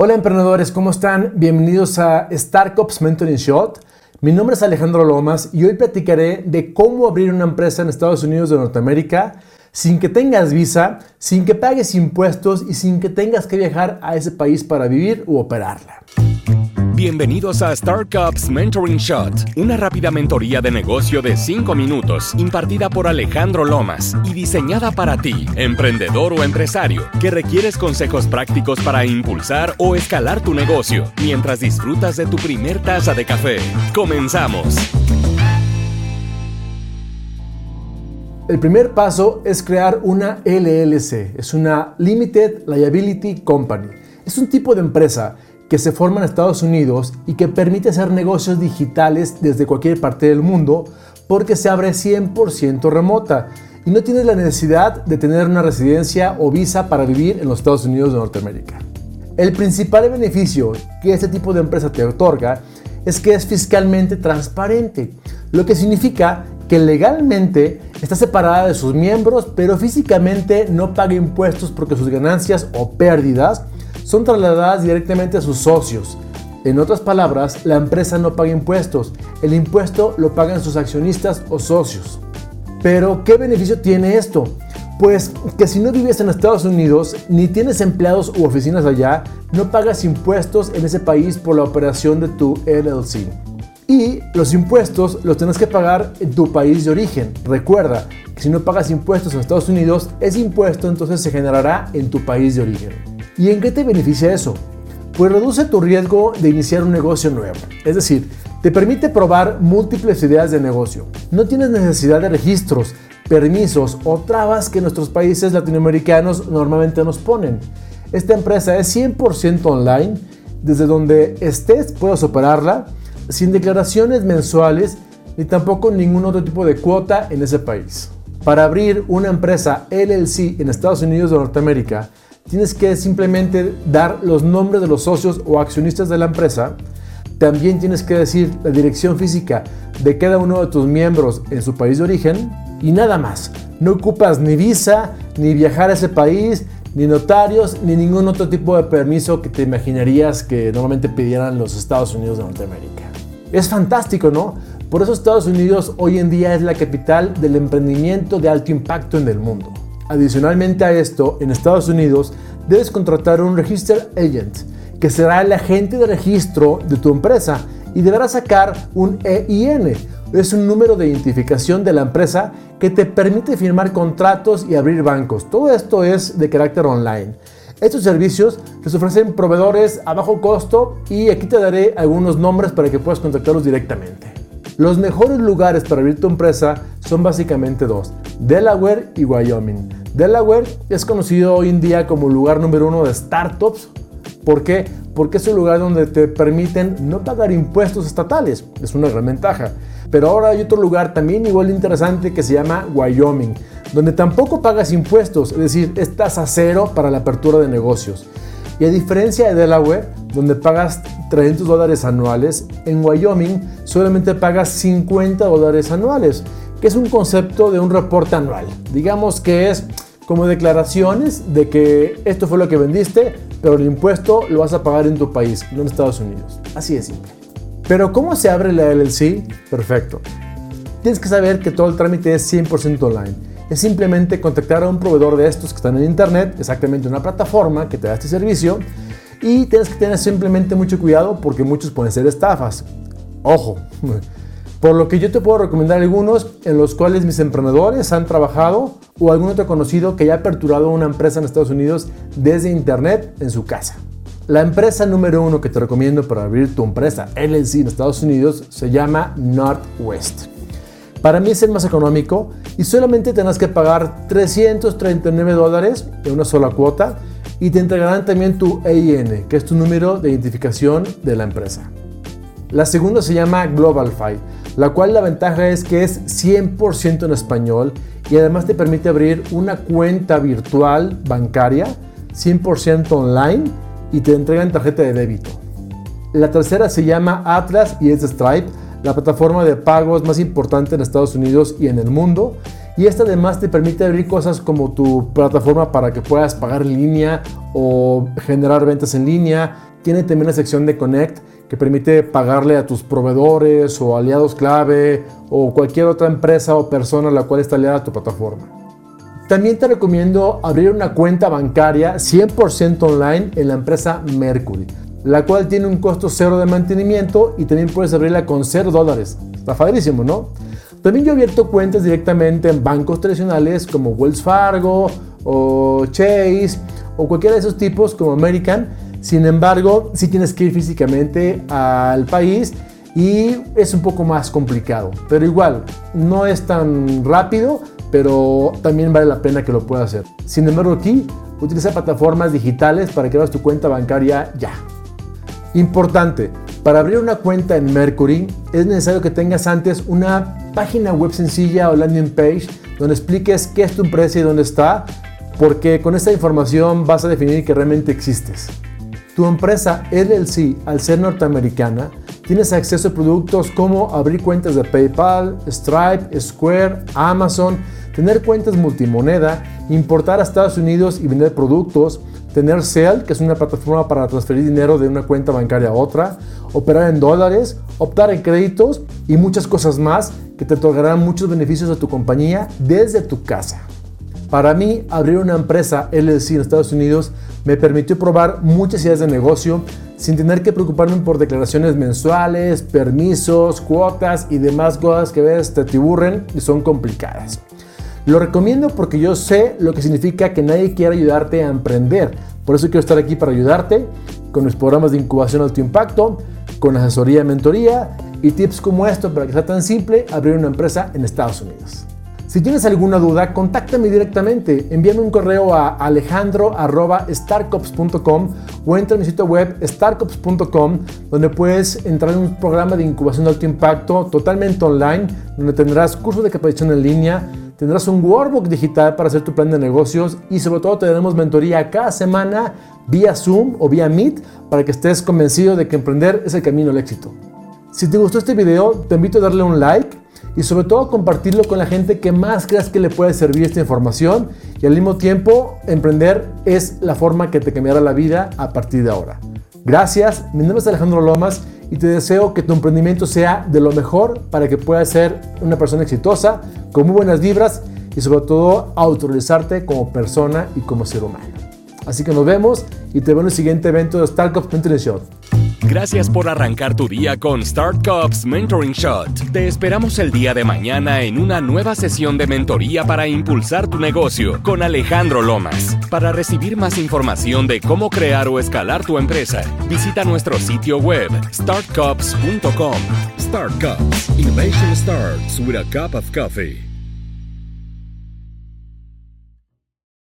Hola emprendedores, ¿cómo están? Bienvenidos a Startups Mentoring Shot. Mi nombre es Alejandro Lomas y hoy platicaré de cómo abrir una empresa en Estados Unidos de Norteamérica sin que tengas visa, sin que pagues impuestos y sin que tengas que viajar a ese país para vivir u operarla. Bienvenidos a Startups Mentoring Shot, una rápida mentoría de negocio de 5 minutos impartida por Alejandro Lomas y diseñada para ti, emprendedor o empresario, que requieres consejos prácticos para impulsar o escalar tu negocio mientras disfrutas de tu primer taza de café. Comenzamos. El primer paso es crear una LLC, es una Limited Liability Company. Es un tipo de empresa que se forma en Estados Unidos y que permite hacer negocios digitales desde cualquier parte del mundo porque se abre 100% remota y no tienes la necesidad de tener una residencia o visa para vivir en los Estados Unidos de Norteamérica. El principal beneficio que este tipo de empresa te otorga es que es fiscalmente transparente, lo que significa que legalmente está separada de sus miembros, pero físicamente no paga impuestos porque sus ganancias o pérdidas son trasladadas directamente a sus socios. En otras palabras, la empresa no paga impuestos, el impuesto lo pagan sus accionistas o socios. Pero, ¿qué beneficio tiene esto? Pues que si no vives en Estados Unidos, ni tienes empleados u oficinas allá, no pagas impuestos en ese país por la operación de tu LLC. Y los impuestos los tienes que pagar en tu país de origen. Recuerda que si no pagas impuestos en Estados Unidos, ese impuesto entonces se generará en tu país de origen. ¿Y en qué te beneficia eso? Pues reduce tu riesgo de iniciar un negocio nuevo. Es decir, te permite probar múltiples ideas de negocio. No tienes necesidad de registros, permisos o trabas que nuestros países latinoamericanos normalmente nos ponen. Esta empresa es 100% online. Desde donde estés puedes operarla sin declaraciones mensuales ni tampoco ningún otro tipo de cuota en ese país. Para abrir una empresa LLC en Estados Unidos de Norteamérica, tienes que simplemente dar los nombres de los socios o accionistas de la empresa. También tienes que decir la dirección física de cada uno de tus miembros en su país de origen y nada más. No ocupas ni visa, ni viajar a ese país, ni notarios, ni ningún otro tipo de permiso que te imaginarías que normalmente pidieran los Estados Unidos de Norteamérica. Es fantástico, ¿no? Por eso Estados Unidos hoy en día es la capital del emprendimiento de alto impacto en el mundo. Adicionalmente a esto, en Estados Unidos debes contratar un Register Agent, que será el agente de registro de tu empresa y deberá sacar un EIN. Es un número de identificación de la empresa que te permite firmar contratos y abrir bancos. Todo esto es de carácter online. Estos servicios les ofrecen proveedores a bajo costo y aquí te daré algunos nombres para que puedas contactarlos directamente. Los mejores lugares para abrir tu empresa son básicamente dos, Delaware y Wyoming. Delaware es conocido hoy en día como lugar número uno de startups. ¿Por qué? Porque es un lugar donde te permiten no pagar impuestos estatales. Es una gran ventaja. Pero ahora hay otro lugar también igual interesante que se llama Wyoming, donde tampoco pagas impuestos, es decir, estás a cero para la apertura de negocios. Y a diferencia de Delaware, donde pagas 300 dólares anuales, en Wyoming solamente pagas 50 dólares anuales que es un concepto de un reporte anual. Digamos que es como declaraciones de que esto fue lo que vendiste, pero el impuesto lo vas a pagar en tu país, no en Estados Unidos. Así de simple. Pero ¿cómo se abre la LLC? Perfecto. Tienes que saber que todo el trámite es 100% online. Es simplemente contactar a un proveedor de estos que están en internet, exactamente una plataforma que te da este servicio, y tienes que tener simplemente mucho cuidado porque muchos pueden ser estafas. Ojo, por lo que yo te puedo recomendar algunos en los cuales mis emprendedores han trabajado o algún otro conocido que haya aperturado una empresa en Estados Unidos desde internet en su casa. La empresa número uno que te recomiendo para abrir tu empresa LLC en Estados Unidos se llama Northwest. Para mí es el más económico y solamente tendrás que pagar 339 dólares en una sola cuota y te entregarán también tu EIN, que es tu número de identificación de la empresa. La segunda se llama GlobalFi la cual la ventaja es que es 100% en español y además te permite abrir una cuenta virtual bancaria 100% online y te entregan tarjeta de débito. La tercera se llama Atlas y es Stripe, la plataforma de pagos más importante en Estados Unidos y en el mundo. Y esta además te permite abrir cosas como tu plataforma para que puedas pagar en línea o generar ventas en línea. Tiene también una sección de Connect que permite pagarle a tus proveedores o aliados clave o cualquier otra empresa o persona a la cual está aliada a tu plataforma. También te recomiendo abrir una cuenta bancaria 100% online en la empresa Mercury, la cual tiene un costo cero de mantenimiento y también puedes abrirla con 0 dólares. Está padrísimo, ¿no? También yo he abierto cuentas directamente en bancos tradicionales como Wells Fargo o Chase o cualquiera de esos tipos como American. Sin embargo, si tienes que ir físicamente al país y es un poco más complicado. Pero igual, no es tan rápido, pero también vale la pena que lo puedas hacer. Sin embargo, aquí utiliza plataformas digitales para abras tu cuenta bancaria ya. Importante, para abrir una cuenta en Mercury es necesario que tengas antes una página web sencilla o landing page donde expliques qué es tu empresa y dónde está, porque con esta información vas a definir que realmente existes. Tu empresa LLC, al ser norteamericana, tienes acceso a productos como abrir cuentas de PayPal, Stripe, Square, Amazon, tener cuentas multimoneda, importar a Estados Unidos y vender productos, tener Zelle, que es una plataforma para transferir dinero de una cuenta bancaria a otra, operar en dólares, optar en créditos y muchas cosas más que te otorgarán muchos beneficios a tu compañía desde tu casa. Para mí, abrir una empresa LLC en Estados Unidos me permitió probar muchas ideas de negocio sin tener que preocuparme por declaraciones mensuales, permisos, cuotas y demás cosas que a veces te atriburren y son complicadas. Lo recomiendo porque yo sé lo que significa que nadie quiere ayudarte a emprender. Por eso quiero estar aquí para ayudarte con mis programas de incubación alto impacto, con asesoría y mentoría y tips como esto para que sea tan simple abrir una empresa en Estados Unidos. Si tienes alguna duda, contáctame directamente. Envíame un correo a alejandro.starcops.com o entra en mi sitio web starcops.com donde puedes entrar en un programa de incubación de alto impacto totalmente online donde tendrás cursos de capacitación en línea, tendrás un workbook digital para hacer tu plan de negocios y sobre todo tendremos mentoría cada semana vía Zoom o vía Meet para que estés convencido de que emprender es el camino al éxito. Si te gustó este video, te invito a darle un like y sobre todo compartirlo con la gente que más creas que le puede servir esta información y al mismo tiempo emprender es la forma que te cambiará la vida a partir de ahora. Gracias, mi nombre es Alejandro Lomas y te deseo que tu emprendimiento sea de lo mejor para que puedas ser una persona exitosa, con muy buenas vibras y sobre todo autorrealizarte como persona y como ser humano. Así que nos vemos y te veo en el siguiente evento de Startup Mentoring Shot. Gracias por arrancar tu día con Startups Mentoring Shot. Te esperamos el día de mañana en una nueva sesión de mentoría para impulsar tu negocio con Alejandro Lomas. Para recibir más información de cómo crear o escalar tu empresa, visita nuestro sitio web startcups.com. Startups. Innovation starts with a cup of coffee.